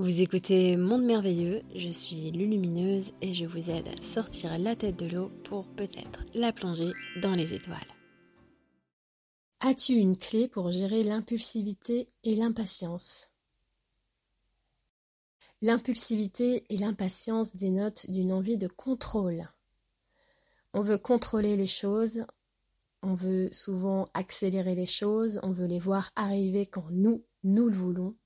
Vous écoutez Monde Merveilleux, je suis Lulumineuse et je vous aide à sortir la tête de l'eau pour peut-être la plonger dans les étoiles. As-tu une clé pour gérer l'impulsivité et l'impatience? L'impulsivité et l'impatience dénotent d'une envie de contrôle. On veut contrôler les choses, on veut souvent accélérer les choses, on veut les voir arriver quand nous, nous le voulons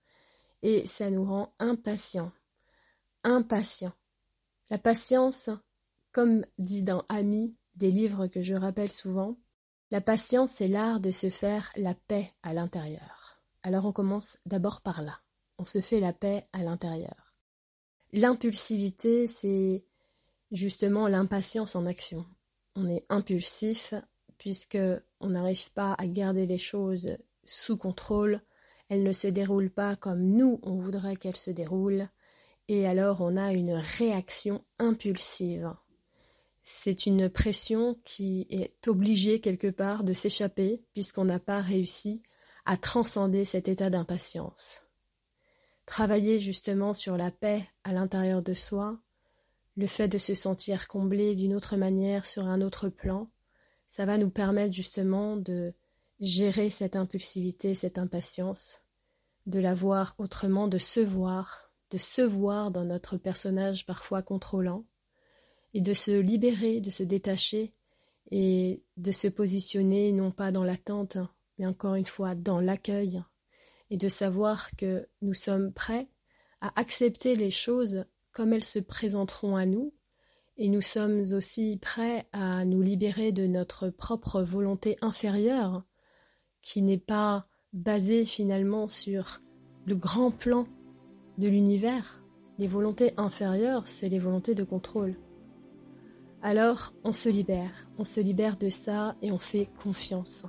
et ça nous rend impatients. Impatients. La patience, comme dit dans Ami, des livres que je rappelle souvent, la patience c'est l'art de se faire la paix à l'intérieur. Alors on commence d'abord par là. On se fait la paix à l'intérieur. L'impulsivité, c'est justement l'impatience en action. On est impulsif puisque on n'arrive pas à garder les choses sous contrôle, elle ne se déroule pas comme nous on voudrait qu'elle se déroule, et alors on a une réaction impulsive. C'est une pression qui est obligée quelque part de s'échapper puisqu'on n'a pas réussi à transcender cet état d'impatience. Travailler justement sur la paix à l'intérieur de soi, le fait de se sentir comblé d'une autre manière sur un autre plan, ça va nous permettre justement de gérer cette impulsivité, cette impatience, de la voir autrement, de se voir, de se voir dans notre personnage parfois contrôlant, et de se libérer, de se détacher, et de se positionner non pas dans l'attente, mais encore une fois dans l'accueil, et de savoir que nous sommes prêts à accepter les choses comme elles se présenteront à nous, et nous sommes aussi prêts à nous libérer de notre propre volonté inférieure, qui n'est pas basée finalement sur le grand plan de l'univers. Les volontés inférieures, c'est les volontés de contrôle. Alors, on se libère, on se libère de ça et on fait confiance.